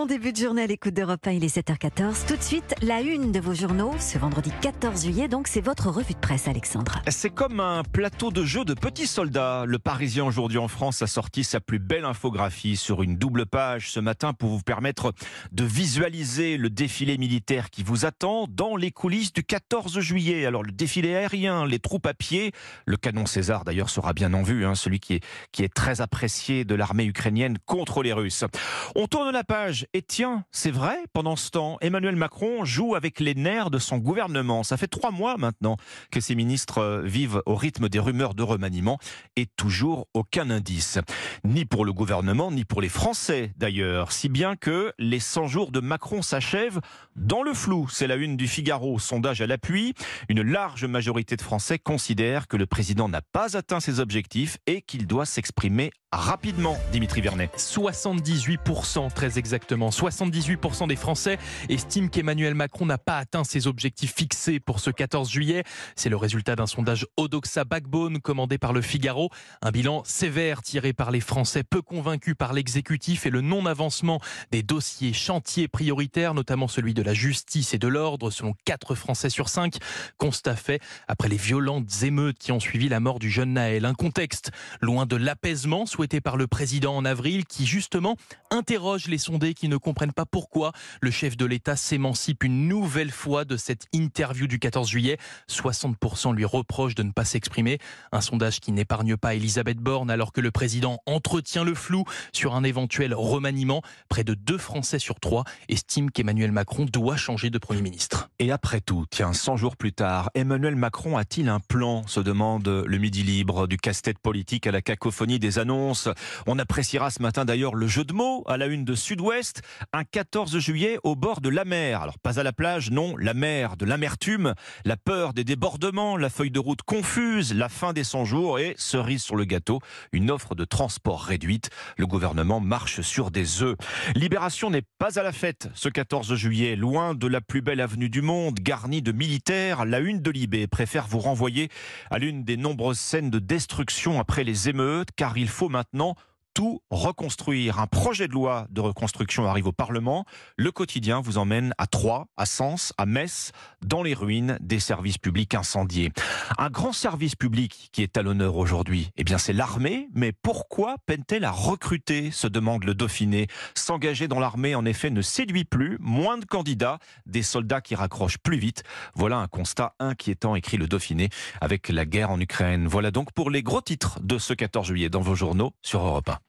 Bon début de journée à l'écoute d'Europe 1, il est 7h14. Tout de suite, la une de vos journaux, ce vendredi 14 juillet, donc c'est votre revue de presse, Alexandre. C'est comme un plateau de jeu de petits soldats. Le Parisien aujourd'hui en France a sorti sa plus belle infographie sur une double page ce matin pour vous permettre de visualiser le défilé militaire qui vous attend dans les coulisses du 14 juillet. Alors le défilé aérien, les troupes à pied, le canon César d'ailleurs sera bien en vue, hein, celui qui est, qui est très apprécié de l'armée ukrainienne contre les Russes. On tourne la page et tiens, c'est vrai, pendant ce temps, Emmanuel Macron joue avec les nerfs de son gouvernement. Ça fait trois mois maintenant que ses ministres euh, vivent au rythme des rumeurs de remaniement et toujours aucun indice. Ni pour le gouvernement, ni pour les Français d'ailleurs. Si bien que les 100 jours de Macron s'achèvent dans le flou. C'est la une du Figaro, sondage à l'appui. Une large majorité de Français considèrent que le président n'a pas atteint ses objectifs et qu'il doit s'exprimer rapidement, Dimitri Vernet. 78%, très exactement. 78% des Français estiment qu'Emmanuel Macron n'a pas atteint ses objectifs fixés pour ce 14 juillet. C'est le résultat d'un sondage Odoxa Backbone commandé par le Figaro. Un bilan sévère tiré par les Français peu convaincus par l'exécutif et le non-avancement des dossiers chantiers prioritaires, notamment celui de la justice et de l'ordre, selon 4 Français sur 5. Constat fait après les violentes émeutes qui ont suivi la mort du jeune Naël. Un contexte loin de l'apaisement souhaité par le président en avril qui justement interroge les sondés qui ne comprennent pas pourquoi le chef de l'État s'émancipe une nouvelle fois de cette interview du 14 juillet. 60% lui reprochent de ne pas s'exprimer. Un sondage qui n'épargne pas Elisabeth Borne alors que le président entretient le flou sur un éventuel remaniement. Près de 2 Français sur 3 estiment qu'Emmanuel Macron doit changer de Premier ministre. Et après tout, tiens, 100 jours plus tard, Emmanuel Macron a-t-il un plan se demande le Midi Libre, du casse-tête politique à la cacophonie des annonces? On appréciera ce matin d'ailleurs le jeu de mots à la une de Sud-Ouest. Un 14 juillet au bord de la mer. Alors pas à la plage, non, la mer, de l'amertume, la peur des débordements, la feuille de route confuse, la fin des 100 jours et, cerise sur le gâteau, une offre de transport réduite. Le gouvernement marche sur des œufs. Libération n'est pas à la fête ce 14 juillet, loin de la plus belle avenue du monde, garnie de militaires. La une de Libé préfère vous renvoyer à l'une des nombreuses scènes de destruction après les émeutes, car il faut maintenant reconstruire. Un projet de loi de reconstruction arrive au Parlement. Le quotidien vous emmène à Troyes, à Sens, à Metz, dans les ruines des services publics incendiés. Un grand service public qui est à l'honneur aujourd'hui, eh bien c'est l'armée. Mais pourquoi peine-t-elle à recruter se demande le Dauphiné. S'engager dans l'armée, en effet, ne séduit plus. Moins de candidats, des soldats qui raccrochent plus vite. Voilà un constat inquiétant, écrit le Dauphiné, avec la guerre en Ukraine. Voilà donc pour les gros titres de ce 14 juillet dans vos journaux sur Europe 1.